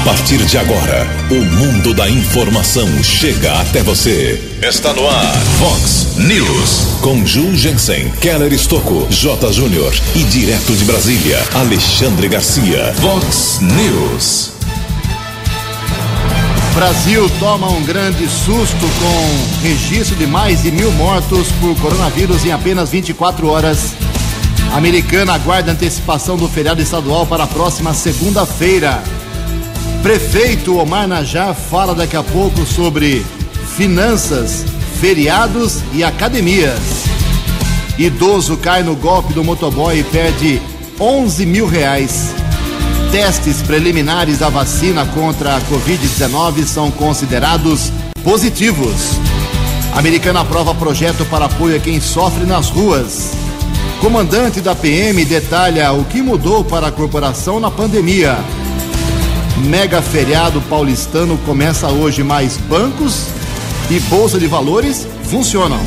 A partir de agora, o mundo da informação chega até você. Está no ar, Fox News. Com Ju Jensen, Keller Estocco, J. Júnior e direto de Brasília, Alexandre Garcia. Fox News. Brasil toma um grande susto com registro de mais de mil mortos por coronavírus em apenas 24 horas. A americana aguarda antecipação do feriado estadual para a próxima segunda-feira. Prefeito Omar Najá fala daqui a pouco sobre finanças, feriados e academias. Idoso cai no golpe do motoboy e perde 11 mil reais. Testes preliminares da vacina contra a Covid-19 são considerados positivos. Americana aprova projeto para apoio a quem sofre nas ruas. Comandante da PM detalha o que mudou para a corporação na pandemia. Mega feriado paulistano começa hoje, mais bancos e bolsa de valores funcionam.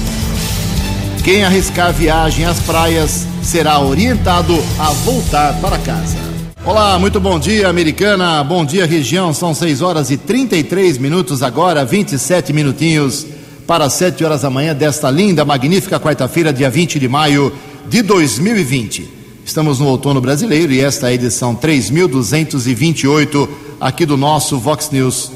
Quem arriscar viagem às praias será orientado a voltar para casa. Olá, muito bom dia, americana. Bom dia, região. São 6 horas e 33 minutos agora, 27 minutinhos para 7 horas da manhã desta linda, magnífica quarta-feira, dia 20 de maio de 2020. Estamos no outono brasileiro e esta é a edição 3228 aqui do nosso Vox News.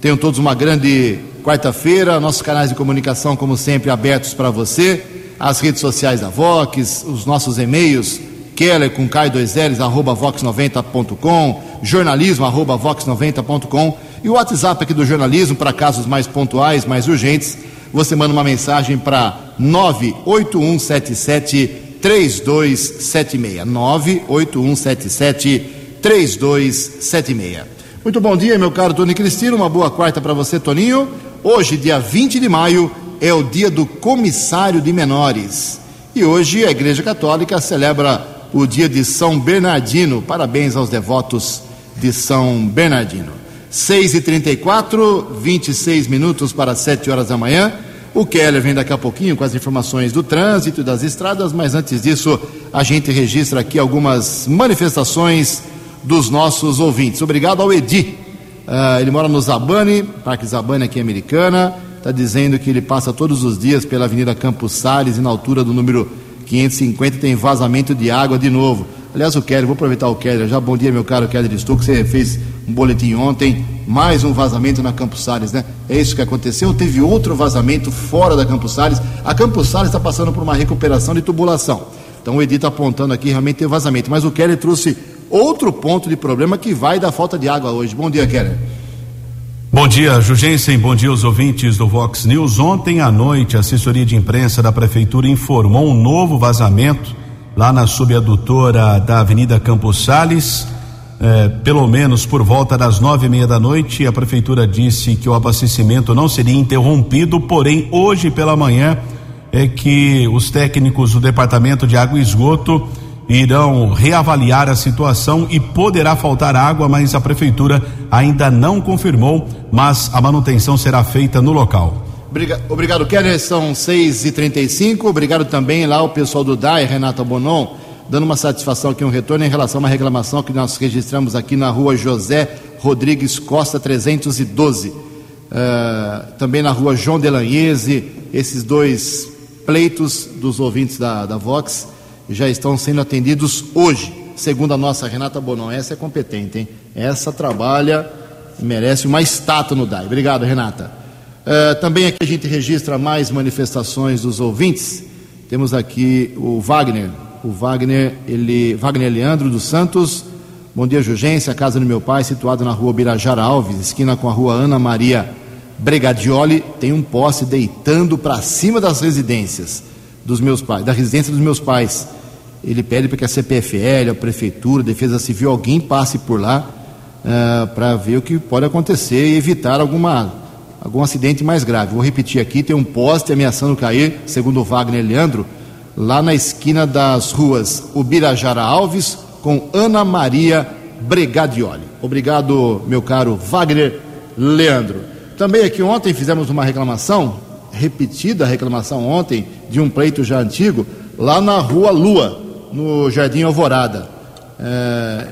Tenham todos uma grande quarta-feira. Nossos canais de comunicação, como sempre, abertos para você. As redes sociais da Vox, os nossos e-mails, Keller com K2Ls, arroba vox90.com, jornalismo, arroba vox90.com e o WhatsApp aqui do jornalismo para casos mais pontuais, mais urgentes. Você manda uma mensagem para 98177 3276. 98177 3276. Muito bom dia, meu caro Tony Cristino. Uma boa quarta para você, Toninho. Hoje, dia 20 de maio, é o dia do comissário de menores. E hoje a Igreja Católica celebra o dia de São Bernardino. Parabéns aos devotos de São Bernardino. 6h34, 26 minutos para 7 horas da manhã. O Keller vem daqui a pouquinho com as informações do trânsito e das estradas, mas antes disso, a gente registra aqui algumas manifestações dos nossos ouvintes. Obrigado ao Edi. Uh, ele mora no Zabane, Parque Zabane aqui Americana. Está dizendo que ele passa todos os dias pela Avenida Campos Sales e na altura do número 550 tem vazamento de água de novo. Aliás, o Keller, vou aproveitar o Keller já. Bom dia, meu caro Keller Stuck. Você fez um boletim ontem, mais um vazamento na Campos Sales, né? É isso que aconteceu. Teve outro vazamento fora da Campos Sales. A Campos Sales está passando por uma recuperação de tubulação. Então o Edi está apontando aqui realmente tem vazamento. Mas o Keller trouxe outro ponto de problema que vai da falta de água hoje. Bom dia, Keller. Bom dia, Jugensen. Bom dia aos ouvintes do Vox News. Ontem à noite, a assessoria de imprensa da Prefeitura informou um novo vazamento lá na subadutora da Avenida Campos Sales. É, pelo menos por volta das nove e meia da noite, a prefeitura disse que o abastecimento não seria interrompido, porém hoje pela manhã é que os técnicos do Departamento de Água e Esgoto irão reavaliar a situação e poderá faltar água, mas a prefeitura ainda não confirmou, mas a manutenção será feita no local. Obrigado, Keller. São 6 e 35 Obrigado também lá o pessoal do DAI, Renata Bonon, dando uma satisfação aqui, um retorno em relação a uma reclamação que nós registramos aqui na rua José Rodrigues Costa 312. Uh, eh, também na rua João Delanhese, esses dois pleitos dos ouvintes da, da Vox já estão sendo atendidos hoje, segundo a nossa Renata Bonon. Essa é competente, hein? Essa trabalha, merece uma estátua no DAI. Obrigado, Renata. Uh, também aqui a gente registra mais manifestações dos ouvintes. Temos aqui o Wagner, o Wagner, ele, Wagner Leandro dos Santos. Bom dia, Jugência, a casa do meu pai, situada na rua Birajara Alves, esquina com a rua Ana Maria Bregadioli, tem um poste deitando para cima das residências dos meus pais, da residência dos meus pais. Ele pede para que a CPFL, a Prefeitura, a Defesa Civil, alguém passe por lá uh, para ver o que pode acontecer e evitar alguma algum acidente mais grave. Vou repetir aqui: tem um poste ameaçando cair, segundo o Wagner Leandro, lá na esquina das ruas Ubirajara Alves com Ana Maria Bregadioli. Obrigado, meu caro Wagner Leandro. Também aqui ontem fizemos uma reclamação, repetida a reclamação ontem, de um pleito já antigo, lá na rua Lua, no Jardim Alvorada. É,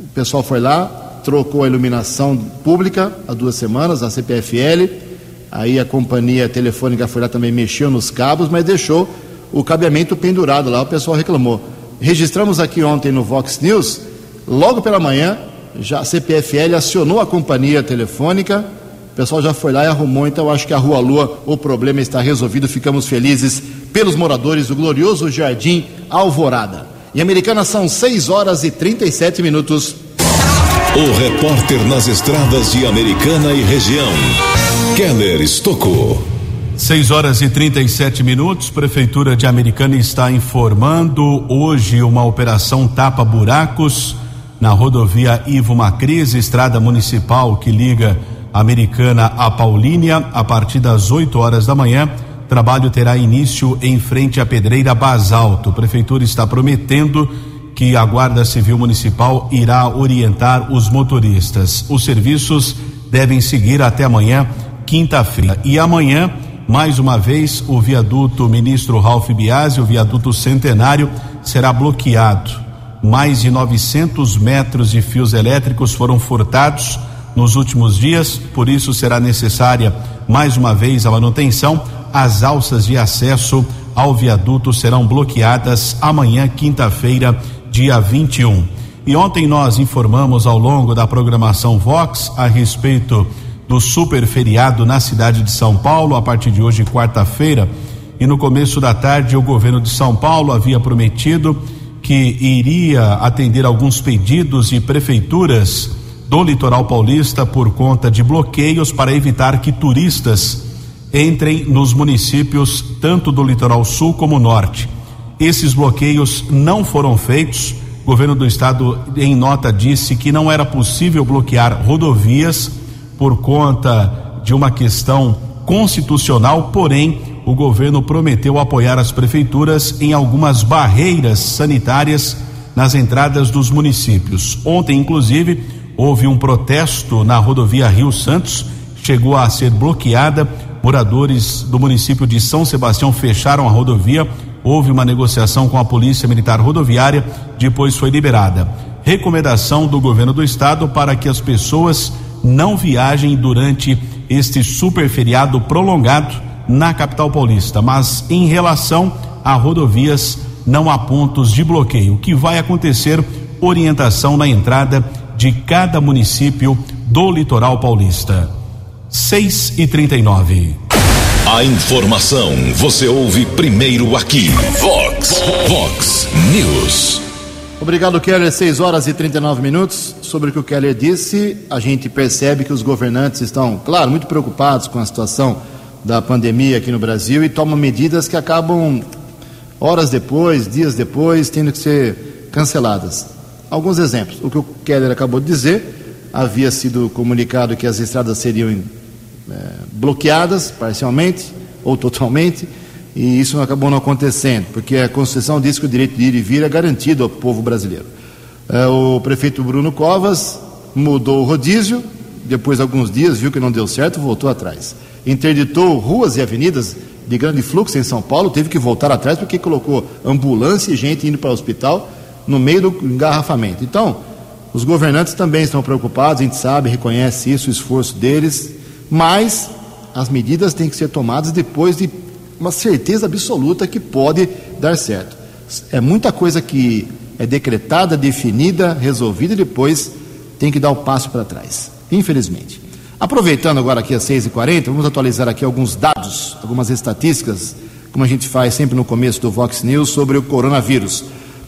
o pessoal foi lá, trocou a iluminação pública há duas semanas, a CPFL. Aí a companhia telefônica foi lá também mexeu nos cabos, mas deixou o cabeamento pendurado lá. O pessoal reclamou. Registramos aqui ontem no Vox News, logo pela manhã, já a CPFL acionou a companhia telefônica. O pessoal já foi lá e arrumou, então acho que a Rua Lua o problema está resolvido. Ficamos felizes pelos moradores do glorioso Jardim Alvorada. Em Americana são 6 horas e 37 minutos. O repórter nas estradas de Americana e região, Keller Estocou. 6 horas e 37 minutos. Prefeitura de Americana está informando hoje uma operação tapa-buracos na rodovia Ivo Macris, estrada municipal que liga Americana a Paulínia, a partir das 8 horas da manhã. Trabalho terá início em frente à Pedreira Basalto. A prefeitura está prometendo que a Guarda Civil Municipal irá orientar os motoristas. Os serviços devem seguir até amanhã, quinta-feira. E amanhã, mais uma vez, o viaduto Ministro Ralph Biasi, o viaduto Centenário, será bloqueado. Mais de 900 metros de fios elétricos foram furtados nos últimos dias, por isso será necessária mais uma vez a manutenção. As alças de acesso ao viaduto serão bloqueadas amanhã, quinta-feira, dia 21. E ontem nós informamos ao longo da programação Vox a respeito do super feriado na cidade de São Paulo, a partir de hoje, quarta-feira. E no começo da tarde, o governo de São Paulo havia prometido que iria atender alguns pedidos de prefeituras do litoral paulista por conta de bloqueios para evitar que turistas entrem nos municípios tanto do litoral sul como norte. Esses bloqueios não foram feitos. O governo do estado, em nota, disse que não era possível bloquear rodovias por conta de uma questão constitucional, porém, o governo prometeu apoiar as prefeituras em algumas barreiras sanitárias nas entradas dos municípios. Ontem, inclusive, houve um protesto na rodovia Rio Santos, chegou a ser bloqueada. Moradores do município de São Sebastião fecharam a rodovia houve uma negociação com a Polícia Militar Rodoviária, depois foi liberada. Recomendação do governo do estado para que as pessoas não viajem durante este super feriado prolongado na capital paulista, mas em relação a rodovias não há pontos de bloqueio. O que vai acontecer? Orientação na entrada de cada município do litoral paulista. 6 e 39 a informação você ouve primeiro aqui. Vox, Vox News. Obrigado, Keller. 6 horas e 39 minutos. Sobre o que o Keller disse, a gente percebe que os governantes estão, claro, muito preocupados com a situação da pandemia aqui no Brasil e tomam medidas que acabam, horas depois, dias depois, tendo que ser canceladas. Alguns exemplos. O que o Keller acabou de dizer, havia sido comunicado que as estradas seriam é, bloqueadas parcialmente ou totalmente, e isso acabou não acontecendo, porque a Constituição diz que o direito de ir e vir é garantido ao povo brasileiro. É, o prefeito Bruno Covas mudou o rodízio, depois de alguns dias viu que não deu certo, voltou atrás. Interditou ruas e avenidas de grande fluxo em São Paulo, teve que voltar atrás porque colocou ambulância e gente indo para o hospital no meio do engarrafamento. Então, os governantes também estão preocupados, a gente sabe, reconhece isso, o esforço deles, mas as medidas têm que ser tomadas depois de uma certeza absoluta que pode dar certo. É muita coisa que é decretada, definida, resolvida e depois tem que dar o passo para trás, infelizmente. Aproveitando agora aqui às 6h40, vamos atualizar aqui alguns dados, algumas estatísticas, como a gente faz sempre no começo do Vox News, sobre o coronavírus.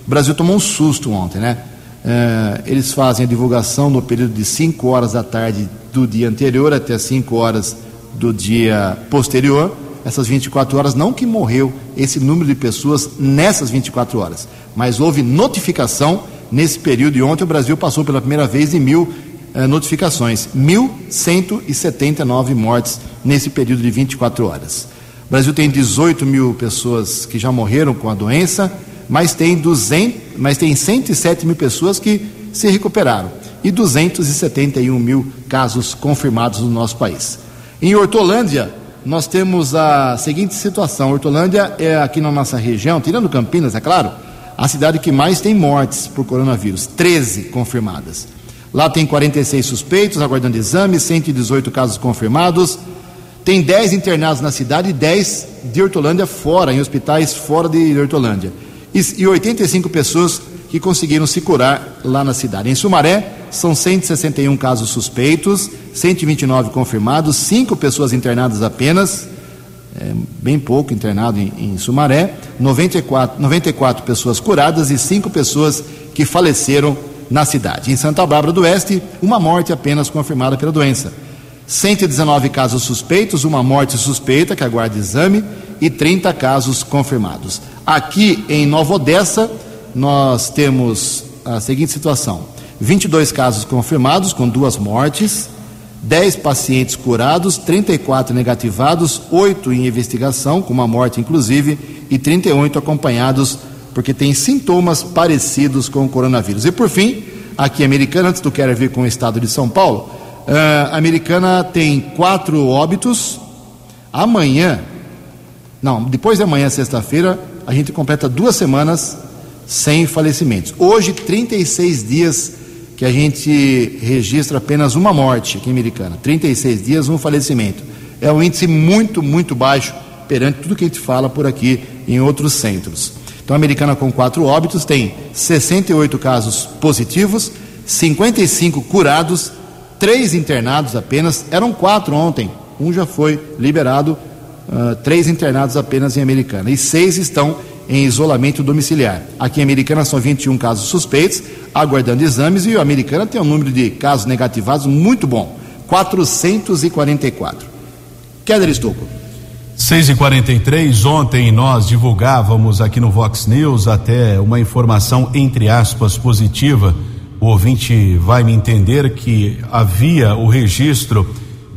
O Brasil tomou um susto ontem, né? É, eles fazem a divulgação no período de 5 horas da tarde do dia anterior até 5 horas do dia posterior. Essas 24 horas, não que morreu esse número de pessoas nessas 24 horas, mas houve notificação nesse período. E ontem o Brasil passou pela primeira vez de mil eh, notificações 1.179 mortes nesse período de 24 horas. O Brasil tem 18 mil pessoas que já morreram com a doença mas tem, 200, mas tem 107 mil pessoas que se recuperaram e 271 mil casos confirmados no nosso país. Em Hortolândia, nós temos a seguinte situação: Hortolândia é aqui na nossa região, tirando Campinas, é claro, a cidade que mais tem mortes por coronavírus 13 confirmadas. Lá tem 46 suspeitos aguardando exame, 118 casos confirmados. Tem 10 internados na cidade e 10 de Hortolândia fora, em hospitais fora de Hortolândia. E, e 85 pessoas que conseguiram se curar lá na cidade. Em Sumaré, são 161 casos suspeitos, 129 confirmados, 5 pessoas internadas apenas, é, bem pouco internado em, em Sumaré, 94, 94 pessoas curadas e 5 pessoas que faleceram na cidade. Em Santa Bárbara do Oeste, uma morte apenas confirmada pela doença. 119 casos suspeitos, uma morte suspeita que aguarda exame e 30 casos confirmados. Aqui em Nova Odessa, nós temos a seguinte situação: 22 casos confirmados, com duas mortes, 10 pacientes curados, 34 negativados, 8 em investigação, com uma morte inclusive, e 38 acompanhados porque têm sintomas parecidos com o coronavírus. E por fim, aqui americana, antes do quero vir com o estado de São Paulo, uh, americana tem quatro óbitos. Amanhã, não, depois de amanhã, sexta-feira, a gente completa duas semanas sem falecimentos. Hoje, 36 dias que a gente registra apenas uma morte aqui em Americana. 36 dias, um falecimento. É um índice muito, muito baixo perante tudo que a gente fala por aqui em outros centros. Então, a Americana com quatro óbitos tem 68 casos positivos, 55 curados, três internados apenas. Eram quatro ontem, um já foi liberado, uh, três internados apenas em Americana. E seis estão em isolamento domiciliar. Aqui em Americana são 21 casos suspeitos, aguardando exames, e a Americana tem um número de casos negativados muito bom, 444. Keller Estocco. 6 e 43 ontem nós divulgávamos aqui no Vox News até uma informação entre aspas positiva. O ouvinte vai me entender que havia o registro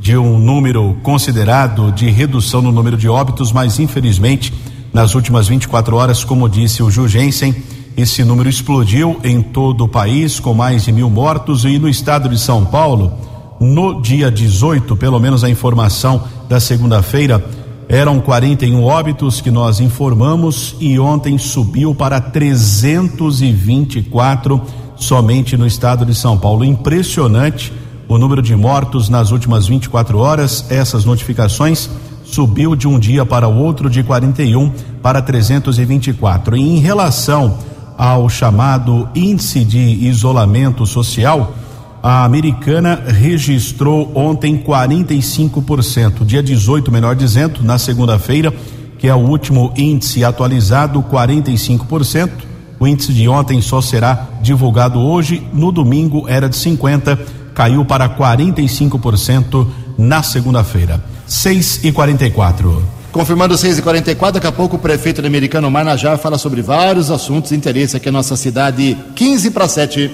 de um número considerado de redução no número de óbitos, mas infelizmente nas últimas 24 horas, como disse o Jugensen, esse número explodiu em todo o país, com mais de mil mortos, e no estado de São Paulo, no dia 18, pelo menos a informação da segunda-feira, eram 41 óbitos que nós informamos e ontem subiu para 324 somente no estado de São Paulo. Impressionante o número de mortos nas últimas 24 horas, essas notificações subiu de um dia para o outro de 41 para 324. E em relação ao chamado índice de isolamento social, a americana registrou ontem 45%, dia 18, melhor dizendo, na segunda-feira, que é o último índice atualizado, 45%. O índice de ontem só será divulgado hoje, no domingo era de 50, caiu para 45% na segunda-feira. 6 e 44 Confirmando 6 e 44 daqui a pouco o prefeito americano Marnajá fala sobre vários assuntos de interesse aqui na nossa cidade. 15 para 7.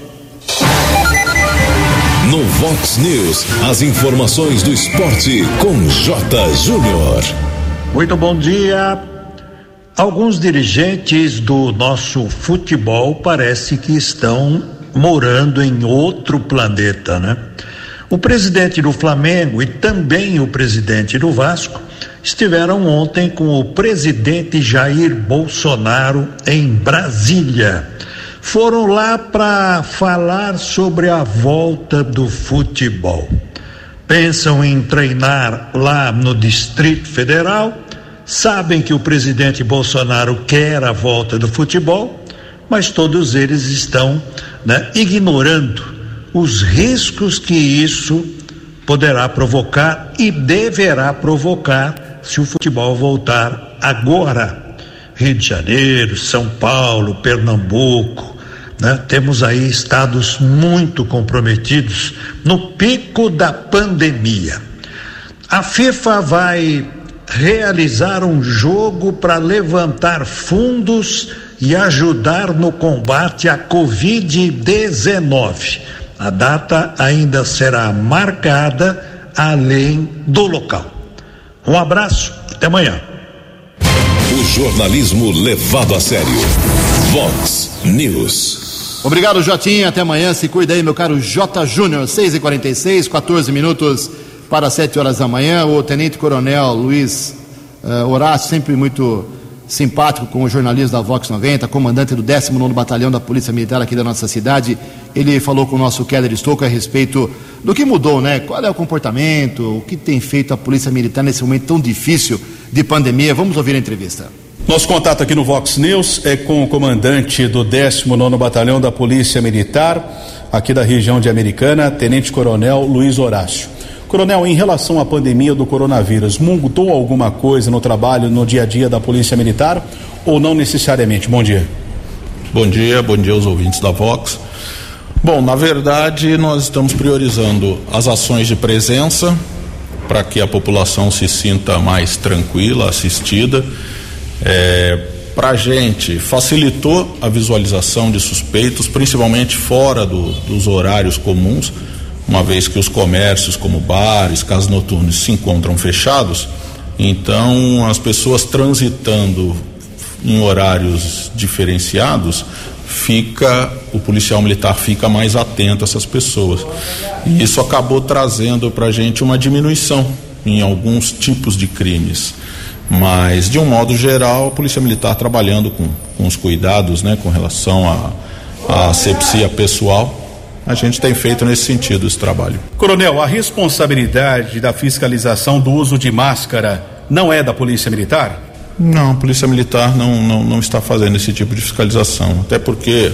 No Vox News, as informações do esporte com J. Júnior. Muito bom dia. Alguns dirigentes do nosso futebol parece que estão morando em outro planeta, né? O presidente do Flamengo e também o presidente do Vasco estiveram ontem com o presidente Jair Bolsonaro em Brasília. Foram lá para falar sobre a volta do futebol. Pensam em treinar lá no Distrito Federal, sabem que o presidente Bolsonaro quer a volta do futebol, mas todos eles estão né, ignorando os riscos que isso poderá provocar e deverá provocar se o futebol voltar agora. Rio de Janeiro, São Paulo, Pernambuco, né? temos aí estados muito comprometidos no pico da pandemia. A FIFA vai realizar um jogo para levantar fundos e ajudar no combate à Covid-19. A data ainda será marcada além do local. Um abraço, até amanhã. O jornalismo levado a sério. Vox News. Obrigado, Jotinha. Até amanhã. Se cuida aí, meu caro J. Júnior. 6 e 46 14 minutos para 7 horas da manhã. O Tenente Coronel Luiz uh, Horácio, sempre muito simpático com o jornalista da Vox 90, comandante do 19 Batalhão da Polícia Militar aqui da nossa cidade. Ele falou com o nosso Keller Estouco a respeito do que mudou, né? Qual é o comportamento, o que tem feito a Polícia Militar nesse momento tão difícil de pandemia. Vamos ouvir a entrevista. Nosso contato aqui no Vox News é com o comandante do 19 Batalhão da Polícia Militar, aqui da região de Americana, Tenente Coronel Luiz Horácio. Coronel, em relação à pandemia do coronavírus, mudou alguma coisa no trabalho, no dia a dia da Polícia Militar ou não necessariamente? Bom dia. Bom dia, bom dia aos ouvintes da Vox. Bom, na verdade, nós estamos priorizando as ações de presença para que a população se sinta mais tranquila, assistida é, Para a gente, facilitou a visualização de suspeitos, principalmente fora do, dos horários comuns, uma vez que os comércios, como bares, casas noturnas, se encontram fechados. Então, as pessoas transitando em horários diferenciados, fica o policial militar fica mais atento a essas pessoas. E isso acabou trazendo para a gente uma diminuição em alguns tipos de crimes. Mas, de um modo geral, a Polícia Militar trabalhando com, com os cuidados né, com relação à asepsia pessoal, a gente tem feito nesse sentido esse trabalho. Coronel, a responsabilidade da fiscalização do uso de máscara não é da Polícia Militar? Não, a Polícia Militar não, não, não está fazendo esse tipo de fiscalização, até porque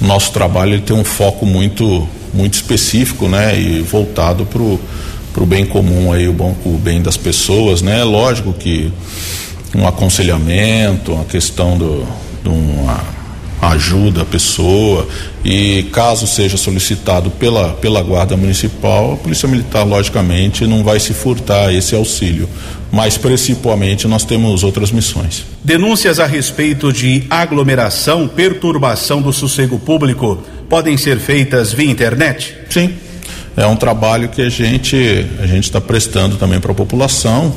nosso trabalho tem um foco muito, muito específico né, e voltado para o bem comum aí, o, bom, o bem das pessoas, né? Lógico que um aconselhamento, uma questão do, de uma ajuda à pessoa e caso seja solicitado pela, pela guarda municipal, a polícia militar logicamente não vai se furtar esse auxílio, mas principalmente nós temos outras missões. Denúncias a respeito de aglomeração, perturbação do sossego público podem ser feitas via internet? Sim, é um trabalho que a gente a gente está prestando também para a população,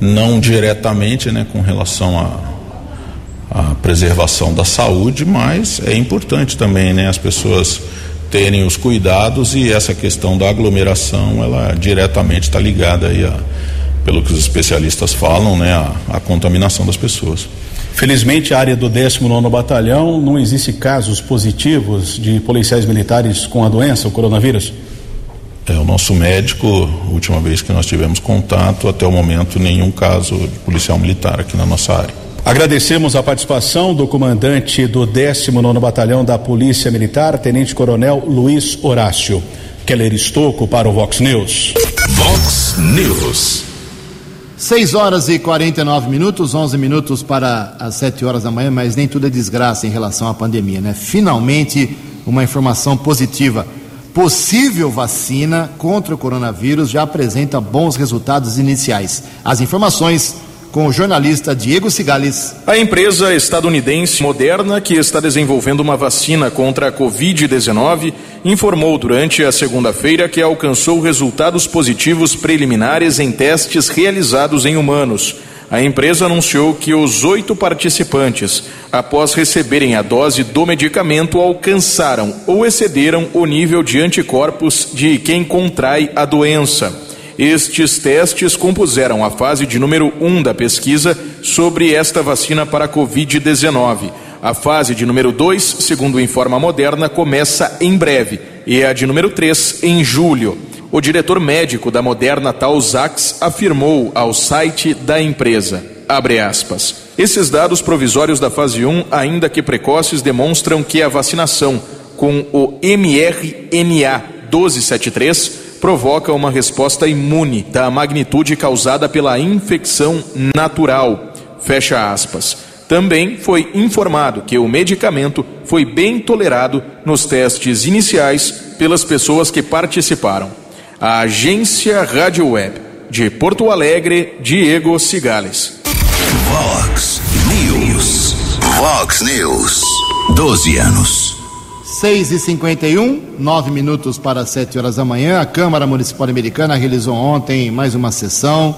não diretamente, né, com relação a, a, preservação da saúde, mas é importante também, né, as pessoas terem os cuidados e essa questão da aglomeração, ela diretamente está ligada aí a, pelo que os especialistas falam, né, a, a contaminação das pessoas. Felizmente, a área do 19 Batalhão não existe casos positivos de policiais militares com a doença, o coronavírus? É, o nosso médico, última vez que nós tivemos contato, até o momento, nenhum caso de policial militar aqui na nossa área. Agradecemos a participação do comandante do 19 Batalhão da Polícia Militar, Tenente Coronel Luiz Horácio. Keller Estocco para o Vox News. Vox News. 6 horas e 49 minutos, 11 minutos para as 7 horas da manhã, mas nem tudo é desgraça em relação à pandemia, né? Finalmente, uma informação positiva possível vacina contra o coronavírus já apresenta bons resultados iniciais. As informações com o jornalista Diego Cigales. A empresa estadunidense Moderna, que está desenvolvendo uma vacina contra a Covid-19, informou durante a segunda-feira que alcançou resultados positivos preliminares em testes realizados em humanos a empresa anunciou que os oito participantes, após receberem a dose do medicamento, alcançaram ou excederam o nível de anticorpos de quem contrai a doença. Estes testes compuseram a fase de número 1 um da pesquisa sobre esta vacina para a Covid-19. A fase de número 2, segundo informa a Moderna, começa em breve e a de número 3 em julho. O diretor médico da Moderna Tal Zax afirmou ao site da empresa, aspas, esses dados provisórios da fase 1, ainda que precoces, demonstram que a vacinação com o mRNA 1273 provoca uma resposta imune da magnitude causada pela infecção natural. Fecha aspas. Também foi informado que o medicamento foi bem tolerado nos testes iniciais pelas pessoas que participaram a agência Rádio Web de Porto Alegre, Diego Cigales. Vox News. Vox News. 12 anos. 6 e 51 9 minutos para 7 horas da manhã. A Câmara Municipal Americana realizou ontem mais uma sessão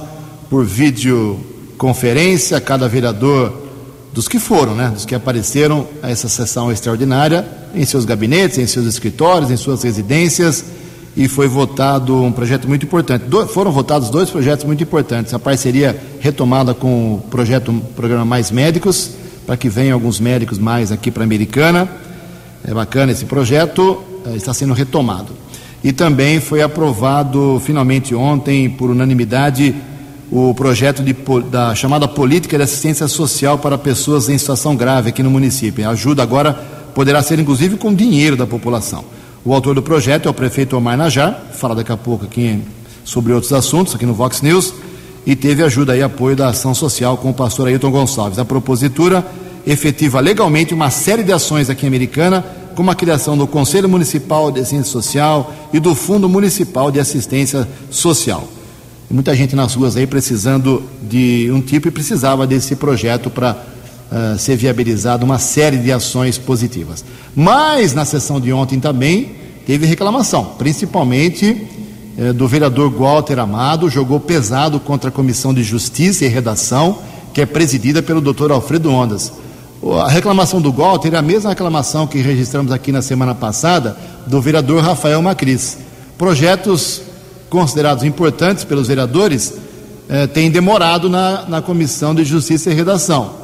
por videoconferência. Cada vereador dos que foram, né, dos que apareceram a essa sessão extraordinária, em seus gabinetes, em seus escritórios, em suas residências e foi votado um projeto muito importante. Do, foram votados dois projetos muito importantes. A parceria retomada com o projeto programa Mais Médicos, para que venham alguns médicos mais aqui para a Americana. É bacana esse projeto, é, está sendo retomado. E também foi aprovado finalmente ontem, por unanimidade, o projeto de, da chamada Política de Assistência Social para Pessoas em Situação Grave aqui no município. A ajuda agora poderá ser inclusive com dinheiro da população. O autor do projeto é o prefeito Omar Najar, fala daqui a pouco aqui sobre outros assuntos, aqui no Vox News, e teve ajuda e apoio da ação social com o pastor Ailton Gonçalves. A propositura efetiva legalmente uma série de ações aqui em Americana, como a criação do Conselho Municipal de Assistência Social e do Fundo Municipal de Assistência Social. Muita gente nas ruas aí precisando de um tipo e precisava desse projeto para uh, ser viabilizado uma série de ações positivas. Mas na sessão de ontem também teve reclamação, principalmente eh, do vereador Walter Amado, jogou pesado contra a Comissão de Justiça e Redação, que é presidida pelo doutor Alfredo Ondas. A reclamação do Walter é a mesma reclamação que registramos aqui na semana passada do vereador Rafael Macris. Projetos considerados importantes pelos vereadores eh, têm demorado na, na Comissão de Justiça e Redação.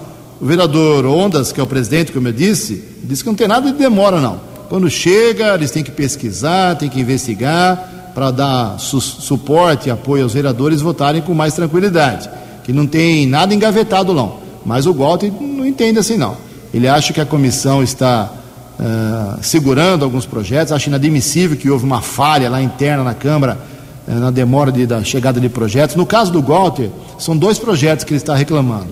O vereador Ondas, que é o presidente, como eu disse, disse que não tem nada de demora, não quando chega, eles têm que pesquisar, têm que investigar para dar su suporte e apoio aos vereadores votarem com mais tranquilidade. Que não tem nada engavetado, não. Mas o Walter não entende assim, não. Ele acha que a comissão está uh, segurando alguns projetos, acha inadmissível que houve uma falha lá interna na Câmara uh, na demora de, da chegada de projetos. No caso do Walter, são dois projetos que ele está reclamando.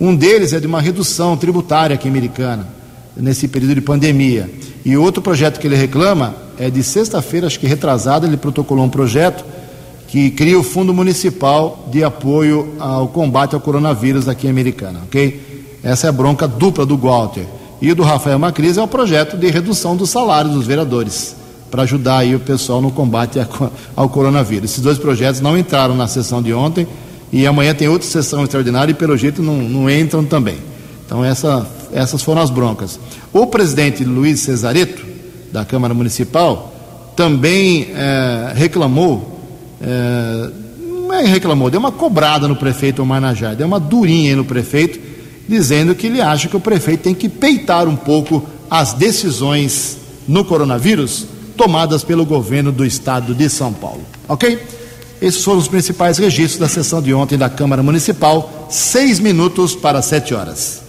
Um deles é de uma redução tributária aqui americana, nesse período de pandemia. E outro projeto que ele reclama é de sexta-feira, acho que retrasada, ele protocolou um projeto que cria o Fundo Municipal de Apoio ao Combate ao Coronavírus aqui em Americana, ok? Essa é a bronca dupla do Walter. E do Rafael Macris é o projeto de redução do salário dos vereadores, para ajudar aí o pessoal no combate ao coronavírus. Esses dois projetos não entraram na sessão de ontem e amanhã tem outra sessão extraordinária e pelo jeito não, não entram também. Então essa, essas foram as broncas. O presidente Luiz Cesareto, da Câmara Municipal, também é, reclamou, é, não é reclamou, deu uma cobrada no prefeito Omar Najar, deu uma durinha no prefeito, dizendo que ele acha que o prefeito tem que peitar um pouco as decisões no coronavírus tomadas pelo governo do estado de São Paulo. Ok? Esses foram os principais registros da sessão de ontem da Câmara Municipal, seis minutos para sete horas.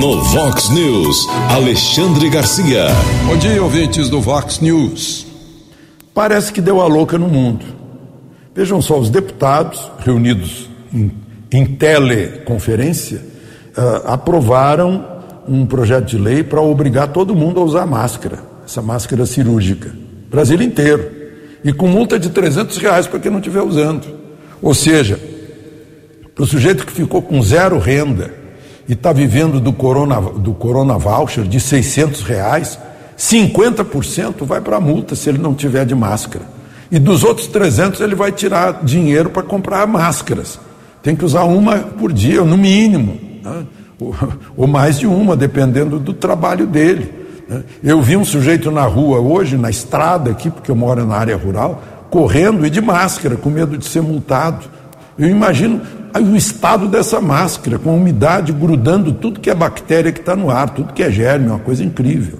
No Vox News, Alexandre Garcia. Bom dia, ouvintes do Vox News. Parece que deu a louca no mundo. Vejam só, os deputados reunidos em, em teleconferência uh, aprovaram um projeto de lei para obrigar todo mundo a usar máscara, essa máscara cirúrgica, Brasil inteiro, e com multa de 300 reais para quem não estiver usando. Ou seja, para o sujeito que ficou com zero renda, e está vivendo do corona, do corona voucher de 600 reais, 50% vai para a multa se ele não tiver de máscara. E dos outros 300 ele vai tirar dinheiro para comprar máscaras. Tem que usar uma por dia, no mínimo, né? ou, ou, mais de uma, dependendo do trabalho dele. Né? Eu vi um sujeito na rua hoje, na estrada aqui, porque eu moro na área rural, correndo e de máscara, com medo de ser multado. Eu imagino o estado dessa máscara, com a umidade grudando tudo que é bactéria que está no ar, tudo que é germe, é uma coisa incrível.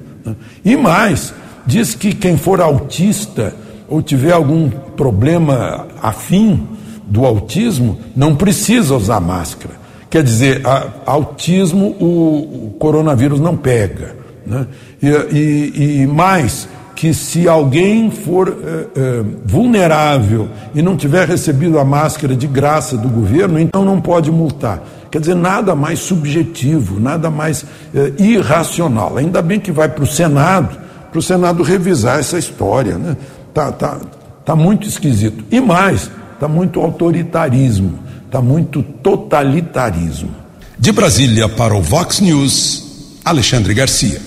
E mais, diz que quem for autista ou tiver algum problema afim do autismo, não precisa usar máscara. Quer dizer, a, autismo o, o, coronavírus não pega. Né? E, e, e mais, que se alguém for eh, eh, vulnerável e não tiver recebido a máscara de graça do governo, então não pode multar. Quer dizer, nada mais subjetivo, nada mais eh, irracional. Ainda bem que vai para o Senado, para o Senado revisar essa história. Né? Tá, tá, tá muito esquisito. E mais, tá muito autoritarismo, tá muito totalitarismo. De Brasília para o Vox News, Alexandre Garcia.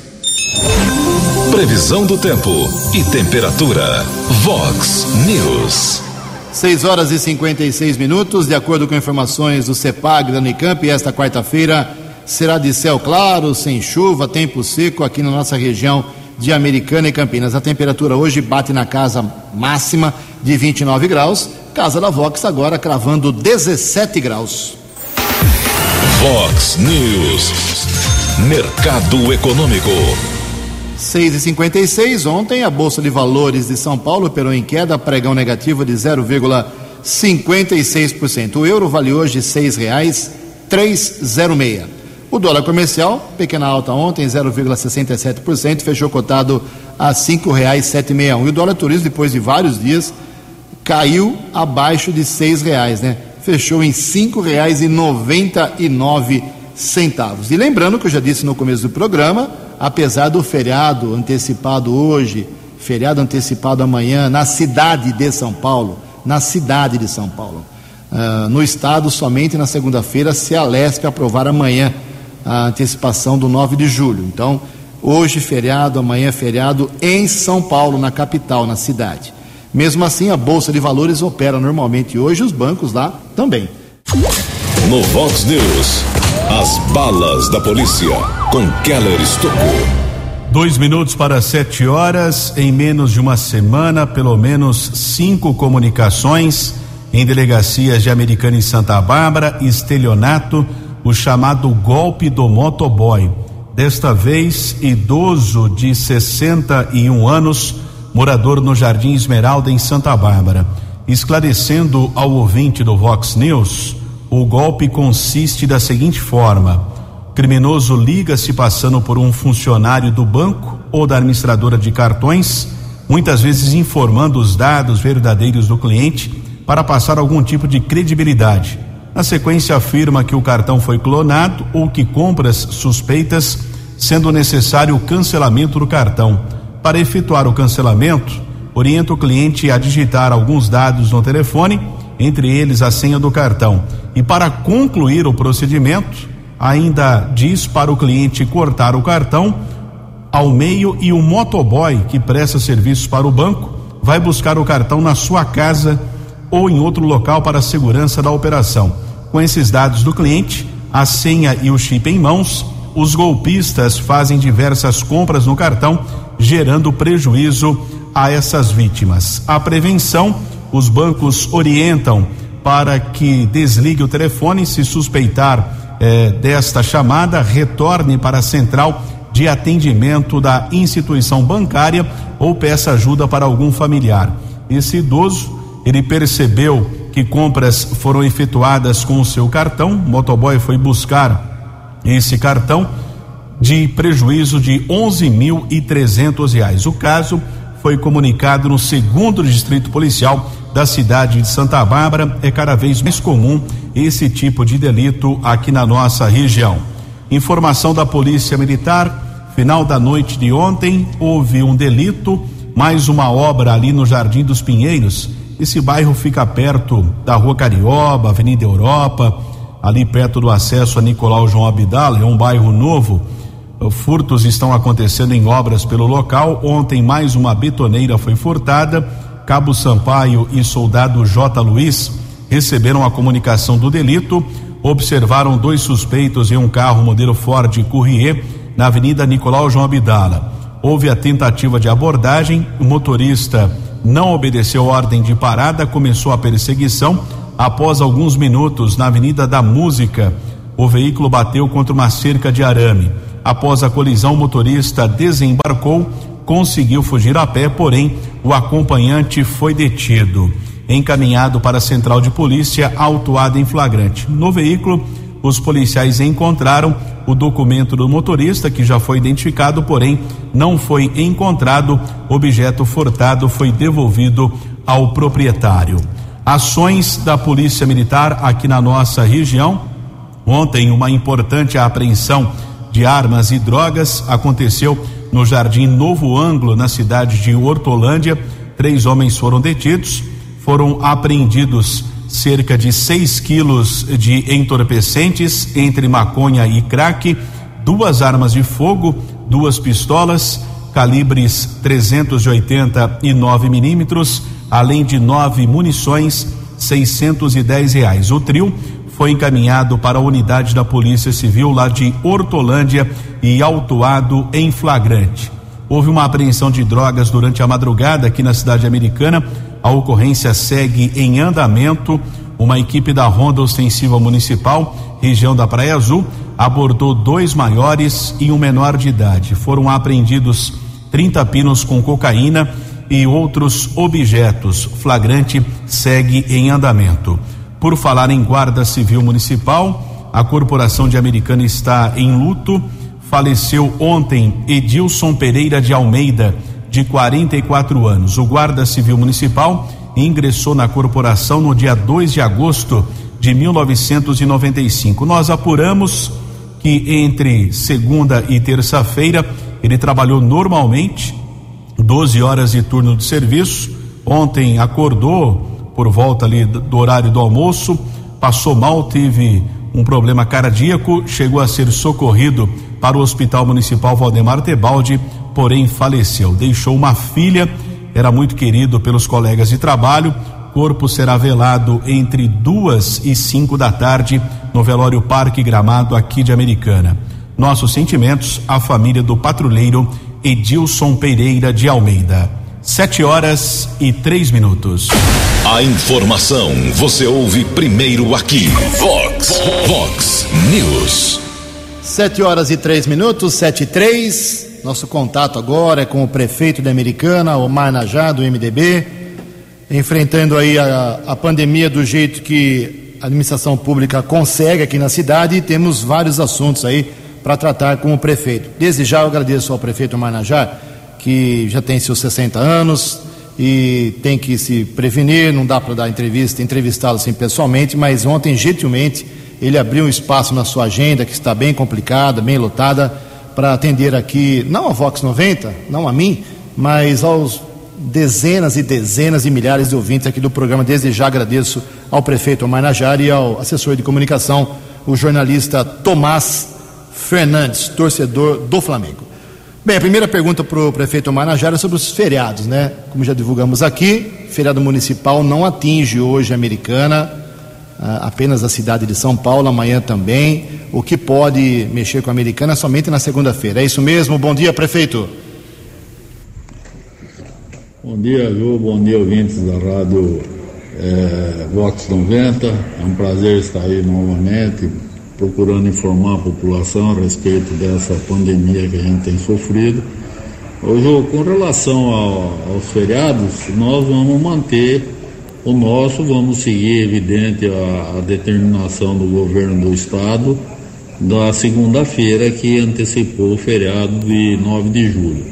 Previsão do tempo e temperatura. Vox News. 6 horas e 56 minutos, de acordo com informações do CEPAG da Unicamp, esta quarta-feira será de céu claro, sem chuva, tempo seco aqui na nossa região de Americana e Campinas. A temperatura hoje bate na casa máxima de 29 graus. Casa da Vox agora cravando 17 graus. Vox News. Mercado Econômico. 6 e 56 ontem a Bolsa de Valores de São Paulo operou em queda, pregão negativo de 0,56%. O euro vale hoje seis reais 306. O dólar comercial, pequena alta ontem, 0,67%, fechou cotado a reais sete E o dólar turismo, depois de vários dias, caiu abaixo de seis reais, né? Fechou em nove centavos. E lembrando que eu já disse no começo do programa, apesar do feriado antecipado hoje, feriado antecipado amanhã, na cidade de São Paulo, na cidade de São Paulo. Uh, no estado, somente na segunda-feira, se a Lesp aprovar amanhã a antecipação do 9 de julho. Então, hoje feriado, amanhã feriado em São Paulo, na capital, na cidade. Mesmo assim, a Bolsa de Valores opera normalmente hoje, os bancos lá também. No Vox News, as balas da polícia com Keller Estocou. Dois minutos para sete horas. Em menos de uma semana, pelo menos cinco comunicações em delegacias de Americana e Santa Bárbara, estelionato o chamado golpe do motoboy. Desta vez, idoso de 61 anos, morador no Jardim Esmeralda, em Santa Bárbara. Esclarecendo ao ouvinte do Vox News, o golpe consiste da seguinte forma: criminoso liga-se passando por um funcionário do banco ou da administradora de cartões, muitas vezes informando os dados verdadeiros do cliente para passar algum tipo de credibilidade na sequência, afirma que o cartão foi clonado ou que compras suspeitas, sendo necessário o cancelamento do cartão. Para efetuar o cancelamento, orienta o cliente a digitar alguns dados no telefone, entre eles a senha do cartão. E para concluir o procedimento, ainda diz para o cliente cortar o cartão ao meio e o motoboy que presta serviços para o banco vai buscar o cartão na sua casa ou em outro local para a segurança da operação. Com esses dados do cliente, a senha e o chip em mãos, os golpistas fazem diversas compras no cartão, gerando prejuízo a essas vítimas. A prevenção, os bancos orientam para que desligue o telefone se suspeitar eh, desta chamada, retorne para a central de atendimento da instituição bancária ou peça ajuda para algum familiar. Esse idoso, ele percebeu que compras foram efetuadas com o seu cartão. O motoboy foi buscar esse cartão de prejuízo de onze mil e trezentos reais. O caso foi comunicado no segundo distrito policial da cidade de Santa Bárbara. É cada vez mais comum esse tipo de delito aqui na nossa região. Informação da Polícia Militar: final da noite de ontem houve um delito, mais uma obra ali no Jardim dos Pinheiros esse bairro fica perto da Rua Carioba, Avenida Europa, ali perto do acesso a Nicolau João Abdala, é um bairro novo. Furtos estão acontecendo em obras pelo local. Ontem mais uma betoneira foi furtada. Cabo Sampaio e soldado J. Luiz receberam a comunicação do delito. Observaram dois suspeitos em um carro modelo Ford Courrier na Avenida Nicolau João Abdala. Houve a tentativa de abordagem, o motorista não obedeceu ordem de parada, começou a perseguição. Após alguns minutos na Avenida da Música, o veículo bateu contra uma cerca de arame. Após a colisão, o motorista desembarcou, conseguiu fugir a pé, porém o acompanhante foi detido. Encaminhado para a central de polícia, autuado em flagrante. No veículo, os policiais encontraram o documento do motorista, que já foi identificado, porém não foi encontrado. Objeto furtado foi devolvido ao proprietário. Ações da Polícia Militar aqui na nossa região. Ontem, uma importante apreensão de armas e drogas aconteceu no Jardim Novo Ângulo, na cidade de Hortolândia. Três homens foram detidos, foram apreendidos cerca de 6 quilos de entorpecentes entre maconha e crack, duas armas de fogo, duas pistolas, calibres 389 milímetros, além de nove munições, 610 reais. O trio foi encaminhado para a unidade da Polícia Civil lá de Hortolândia e autuado em flagrante. Houve uma apreensão de drogas durante a madrugada aqui na cidade americana. A ocorrência segue em andamento. Uma equipe da Ronda Ostensiva Municipal, região da Praia Azul, abordou dois maiores e um menor de idade. Foram apreendidos 30 pinos com cocaína e outros objetos. Flagrante segue em andamento. Por falar em Guarda Civil Municipal, a Corporação de Americana está em luto faleceu ontem Edilson Pereira de Almeida, de 44 anos. O Guarda Civil Municipal ingressou na corporação no dia 2 de agosto de 1995. Nós apuramos que entre segunda e terça-feira ele trabalhou normalmente, 12 horas de turno de serviço. Ontem acordou por volta ali do horário do almoço, passou mal, teve um problema cardíaco, chegou a ser socorrido para o Hospital Municipal Valdemar Tebaldi, porém faleceu. Deixou uma filha, era muito querido pelos colegas de trabalho. Corpo será velado entre duas e cinco da tarde no velório Parque Gramado aqui de Americana. Nossos sentimentos à família do patrulheiro Edilson Pereira de Almeida. Sete horas e três minutos. A informação você ouve primeiro aqui. Vox, Vox News. Sete horas e três minutos, sete e três. Nosso contato agora é com o prefeito da Americana, Omar Najá, do MDB, enfrentando aí a, a pandemia do jeito que a administração pública consegue aqui na cidade e temos vários assuntos aí para tratar com o prefeito. Desde já eu agradeço ao prefeito Omar Najá, que já tem seus 60 anos e tem que se prevenir, não dá para dar entrevista, entrevistá-lo assim pessoalmente, mas ontem gentilmente ele abriu um espaço na sua agenda que está bem complicada, bem lotada, para atender aqui, não a Vox 90, não a mim, mas aos dezenas e dezenas de milhares de ouvintes aqui do programa. Desde já agradeço ao prefeito Omar Najar e ao assessor de comunicação, o jornalista Tomás Fernandes, torcedor do Flamengo. Bem, a primeira pergunta para o prefeito Omar Najar é sobre os feriados, né? Como já divulgamos aqui, feriado municipal não atinge hoje a americana, apenas a cidade de São Paulo, amanhã também. O que pode mexer com a americana é somente na segunda-feira. É isso mesmo? Bom dia, prefeito. Bom dia, Ju. Bom dia, ouvintes da Rádio é, Vox 90. É um prazer estar aí novamente, procurando informar a população a respeito dessa pandemia que a gente tem sofrido. Hoje, com relação ao, aos feriados, nós vamos manter o nosso, vamos seguir, evidente, a, a determinação do governo do estado da segunda-feira que antecipou o feriado de 9 de julho.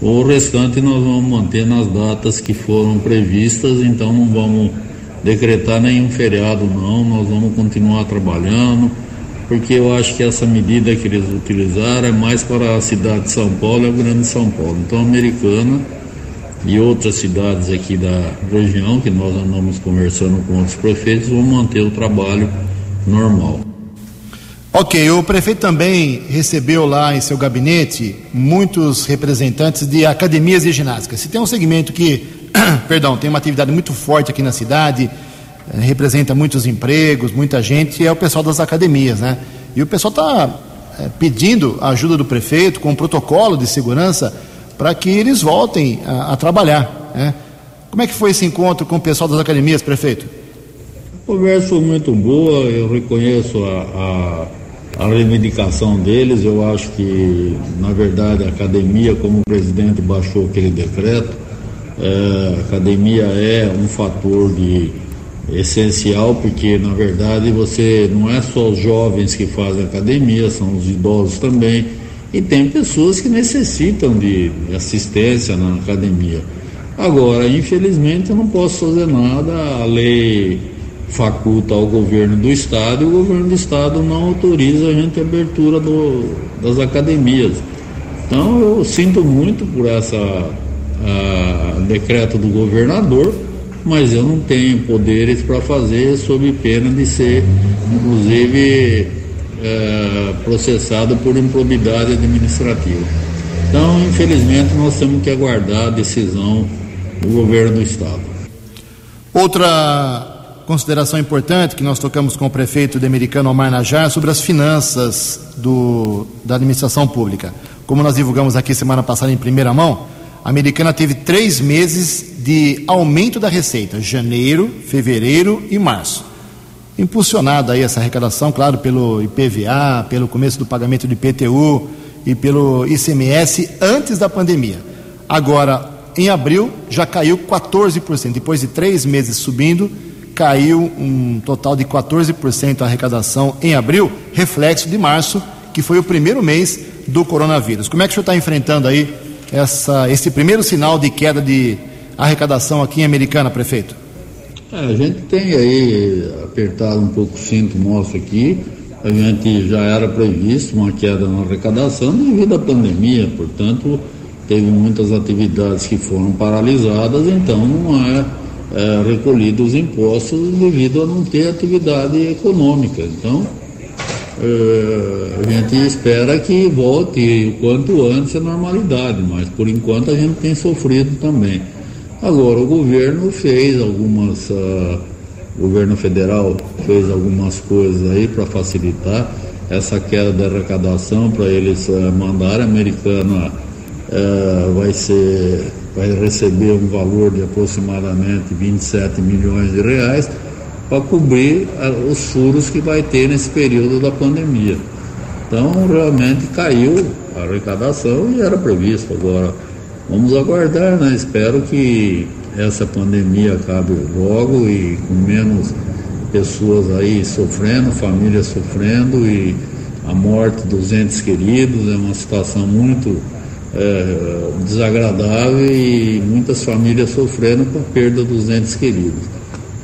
O restante nós vamos manter nas datas que foram previstas, então não vamos decretar nenhum feriado não, nós vamos continuar trabalhando, porque eu acho que essa medida que eles utilizaram é mais para a cidade de São Paulo e o Grande São Paulo. Então americana e outras cidades aqui da região, que nós andamos conversando com outros prefeitos, vão manter o trabalho normal. Ok, o prefeito também recebeu lá em seu gabinete muitos representantes de academias de ginástica. Se tem um segmento que, perdão, tem uma atividade muito forte aqui na cidade, eh, representa muitos empregos, muita gente, é o pessoal das academias, né? E o pessoal está é, eh, pedindo a ajuda do prefeito com um protocolo de segurança para que eles voltem a, a trabalhar. Né? Como é que foi esse encontro com o pessoal das academias, prefeito? A conversa foi muito boa, eu reconheço a, a, a, reivindicação deles, eu acho que, na verdade, a academia, como o presidente baixou aquele decreto, a academia é um fator de essencial, porque, na verdade, você não é só os jovens que fazem academia, são os idosos também, e tem pessoas que necessitam de assistência na academia. Agora, infelizmente, eu não posso fazer nada, a lei faculta ao governo do estado e o governo do estado não autoriza a gente a abertura do, das academias. Então eu sinto muito por essa decreto do governador, mas eu não tenho poderes para fazer sob pena de ser, inclusive, é, processado por improbidade administrativa. Então, infelizmente, nós temos que aguardar a decisão do governo do Estado. Outra consideração importante que nós tocamos com o prefeito de Americano Omar Najar sobre as finanças do, da administração pública. Como nós divulgamos aqui semana passada em primeira mão, a Americana teve três meses de aumento da receita, janeiro, fevereiro e março. Impulsionada aí essa arrecadação, claro, pelo IPVA, pelo começo do pagamento de IPTU e pelo ICMS antes da pandemia. Agora, em abril, já caiu 14%. Depois de três meses subindo, caiu um total de 14% a arrecadação em abril, reflexo de março, que foi o primeiro mês do coronavírus. Como é que o senhor está enfrentando aí essa, esse primeiro sinal de queda de arrecadação aqui em Americana, prefeito? É, a gente tem aí apertado um pouco o cinto nosso aqui. A gente já era previsto uma queda na arrecadação devido à pandemia, portanto, teve muitas atividades que foram paralisadas, então não é, é recolhido os impostos devido a não ter atividade econômica. Então, a gente espera que volte o quanto antes a normalidade, mas por enquanto a gente tem sofrido também. Agora, o governo fez algumas, uh, o governo federal fez algumas coisas aí para facilitar essa queda da arrecadação, para eles uh, mandarem a americana uh, vai ser vai receber um valor de aproximadamente 27 milhões de reais para cobrir uh, os furos que vai ter nesse período da pandemia. Então realmente caiu a arrecadação e era previsto agora Vamos aguardar, né? Espero que essa pandemia acabe logo e com menos pessoas aí sofrendo, famílias sofrendo e a morte dos entes queridos é uma situação muito é, desagradável e muitas famílias sofrendo com a perda dos entes queridos.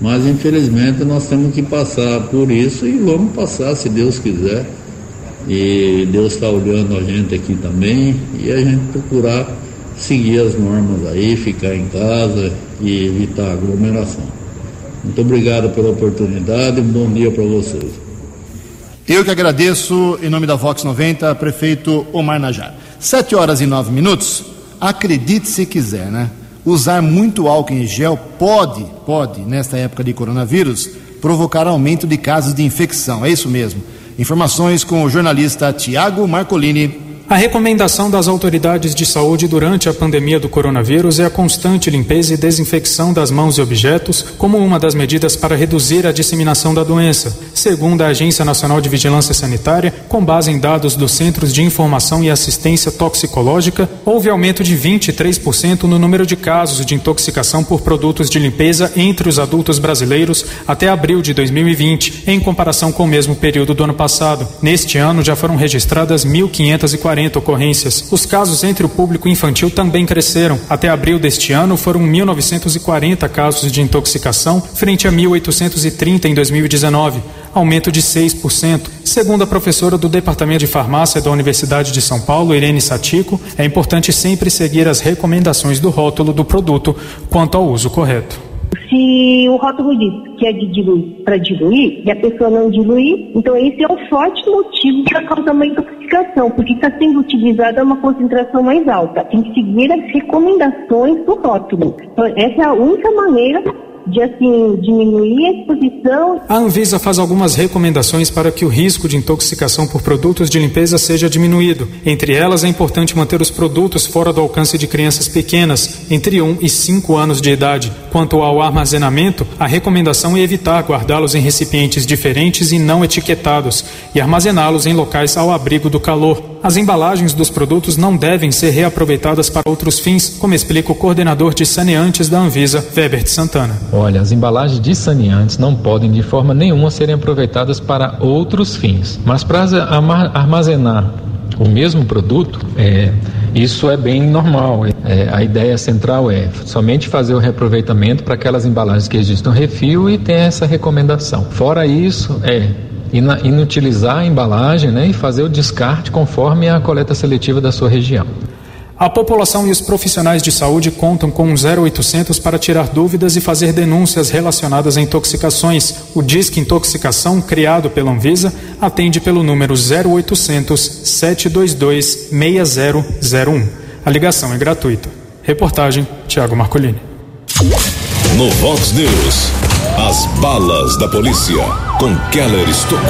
Mas infelizmente nós temos que passar por isso e vamos passar se Deus quiser. E Deus está olhando a gente aqui também e a gente procurar seguir as normas aí, ficar em casa e evitar aglomeração. Muito obrigado pela oportunidade, bom dia para vocês. Eu que agradeço, em nome da Vox 90, prefeito Omar Najar. Sete horas e nove minutos, acredite se quiser, né? Usar muito álcool em gel pode, pode, nesta época de coronavírus, provocar aumento de casos de infecção. É isso mesmo. Informações com o jornalista Tiago Marcolini a recomendação das autoridades de saúde durante a pandemia do coronavírus é a constante limpeza e desinfecção das mãos e objetos como uma das medidas para reduzir a disseminação da doença. Segundo a Agência Nacional de Vigilância Sanitária, com base em dados dos Centros de Informação e Assistência Toxicológica, houve aumento de 23% no número de casos de intoxicação por produtos de limpeza entre os adultos brasileiros até abril de 2020, em comparação com o mesmo período do ano passado. Neste ano já foram registradas 1.540 40 ocorrências. Os casos entre o público infantil também cresceram. Até abril deste ano foram 1.940 casos de intoxicação, frente a 1.830 em 2019, aumento de 6%. Segundo a professora do Departamento de Farmácia da Universidade de São Paulo, Irene Satico, é importante sempre seguir as recomendações do rótulo do produto quanto ao uso correto. Se o rótulo diz que é de diluir para diluir e a pessoa não diluir, então esse é um forte motivo para causar uma intoxicação, porque está sendo utilizada uma concentração mais alta. Tem que seguir as recomendações do rótulo. Então, essa é a única maneira de assim diminuir a exposição. A Anvisa faz algumas recomendações para que o risco de intoxicação por produtos de limpeza seja diminuído. Entre elas, é importante manter os produtos fora do alcance de crianças pequenas, entre 1 e 5 anos de idade. Quanto ao armazenamento, a recomendação é evitar guardá-los em recipientes diferentes e não etiquetados e armazená-los em locais ao abrigo do calor. As embalagens dos produtos não devem ser reaproveitadas para outros fins, como explica o coordenador de saneantes da Anvisa, Weber de Santana. Olha, as embalagens de saneantes não podem de forma nenhuma serem aproveitadas para outros fins, mas para armazenar o mesmo produto, é, isso é bem normal. É, a ideia central é somente fazer o reaproveitamento para aquelas embalagens que existam refil e tem essa recomendação. Fora isso, é inutilizar a embalagem né, e fazer o descarte conforme a coleta seletiva da sua região. A população e os profissionais de saúde contam com um 0800 para tirar dúvidas e fazer denúncias relacionadas a intoxicações. O Disque Intoxicação, criado pela Anvisa, atende pelo número 0800 722 6001. A ligação é gratuita. Reportagem Tiago Marcolini. No Vox News. As balas da polícia com Keller Estocou.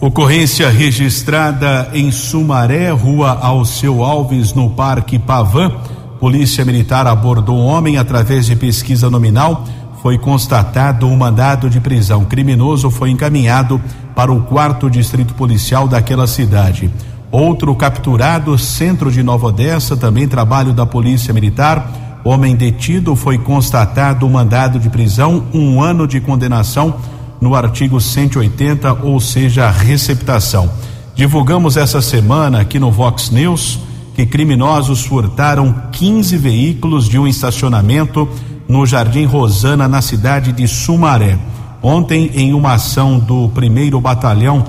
Ocorrência registrada em Sumaré, rua Alceu Alves, no Parque Pavan. Polícia Militar abordou um homem através de pesquisa nominal. Foi constatado um mandado de prisão. Criminoso foi encaminhado para o quarto distrito policial daquela cidade. Outro capturado, centro de Nova Odessa, também trabalho da Polícia Militar. Homem detido foi constatado mandado de prisão, um ano de condenação no artigo 180, ou seja, receptação. Divulgamos essa semana aqui no Vox News que criminosos furtaram 15 veículos de um estacionamento no Jardim Rosana, na cidade de Sumaré. Ontem, em uma ação do primeiro batalhão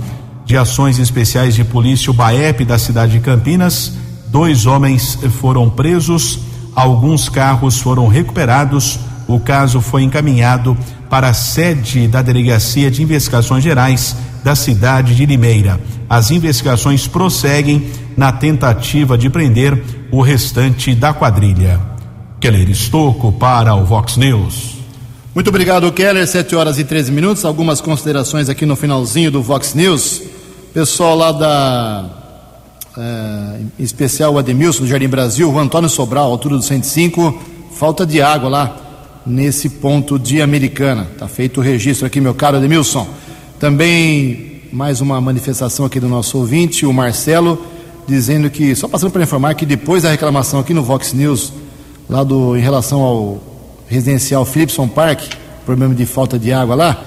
de ações especiais de polícia, o BAEP da cidade de Campinas, dois homens foram presos, alguns carros foram recuperados. O caso foi encaminhado para a sede da Delegacia de Investigações Gerais da cidade de Limeira. As investigações prosseguem na tentativa de prender o restante da quadrilha. Keller Estocco para o Vox News. Muito obrigado, Keller. 7 horas e 13 minutos. Algumas considerações aqui no finalzinho do Vox News. Pessoal lá da. É, em especial o Ademilson do Jardim Brasil, o Antônio Sobral, altura do 105, falta de água lá nesse ponto de Americana. Está feito o registro aqui, meu caro Ademilson. Também mais uma manifestação aqui do nosso ouvinte, o Marcelo, dizendo que, só passando para informar que depois da reclamação aqui no Vox News, lá do, em relação ao residencial Philipson Park, problema de falta de água lá,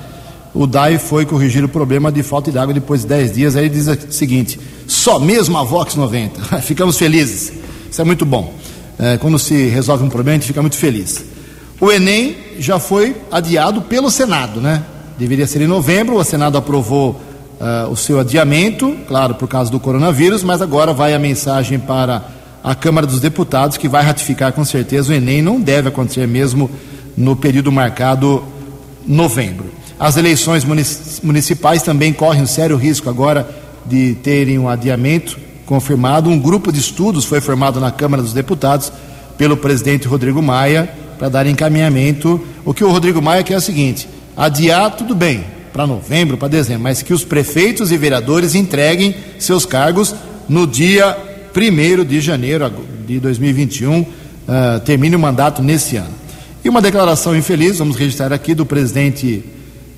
o DAI foi corrigir o problema de falta de água depois de 10 dias. Aí diz o seguinte: só mesmo a Vox 90. Ficamos felizes. Isso é muito bom. É, quando se resolve um problema, a gente fica muito feliz. O Enem já foi adiado pelo Senado, né? Deveria ser em novembro, o Senado aprovou uh, o seu adiamento, claro, por causa do coronavírus, mas agora vai a mensagem para a Câmara dos Deputados, que vai ratificar com certeza o Enem não deve acontecer mesmo no período marcado novembro. As eleições municipais também correm um sério risco agora de terem um adiamento confirmado. Um grupo de estudos foi formado na Câmara dos Deputados pelo presidente Rodrigo Maia para dar encaminhamento. O que o Rodrigo Maia quer é o seguinte: adiar tudo bem, para novembro, para dezembro, mas que os prefeitos e vereadores entreguem seus cargos no dia 1 de janeiro de 2021, uh, ah, termine o mandato nesse ano. E uma declaração infeliz, vamos registrar aqui, do presidente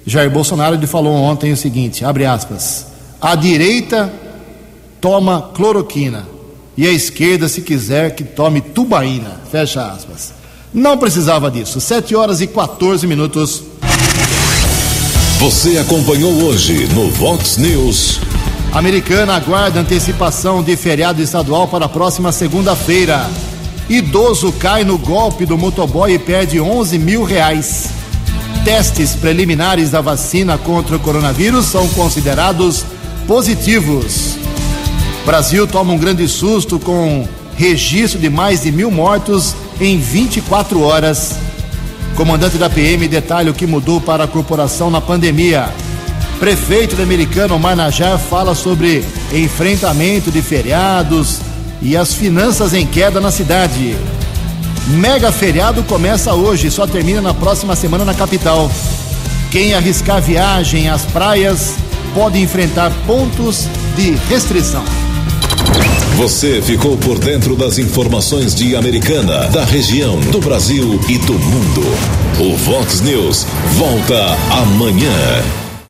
Jair Bolsonaro, ele falou ontem o seguinte: abre aspas, a direita toma cloroquina e a esquerda, se quiser, que tome tubaína, fecha aspas. Não precisava disso. 7 horas e 14 minutos. Você acompanhou hoje no Vox News. Americana aguarda antecipação de feriado estadual para a próxima segunda-feira. Idoso cai no golpe do motoboy e perde 11 mil reais. Testes preliminares da vacina contra o coronavírus são considerados positivos. Brasil toma um grande susto com registro de mais de mil mortos em 24 horas. Comandante da PM detalha o que mudou para a corporação na pandemia. Prefeito do Americano Marnajar fala sobre enfrentamento de feriados e as finanças em queda na cidade. Mega feriado começa hoje, só termina na próxima semana na capital. Quem arriscar viagem às praias pode enfrentar pontos de restrição. Você ficou por dentro das informações de Americana, da região, do Brasil e do mundo. O Vox News volta amanhã.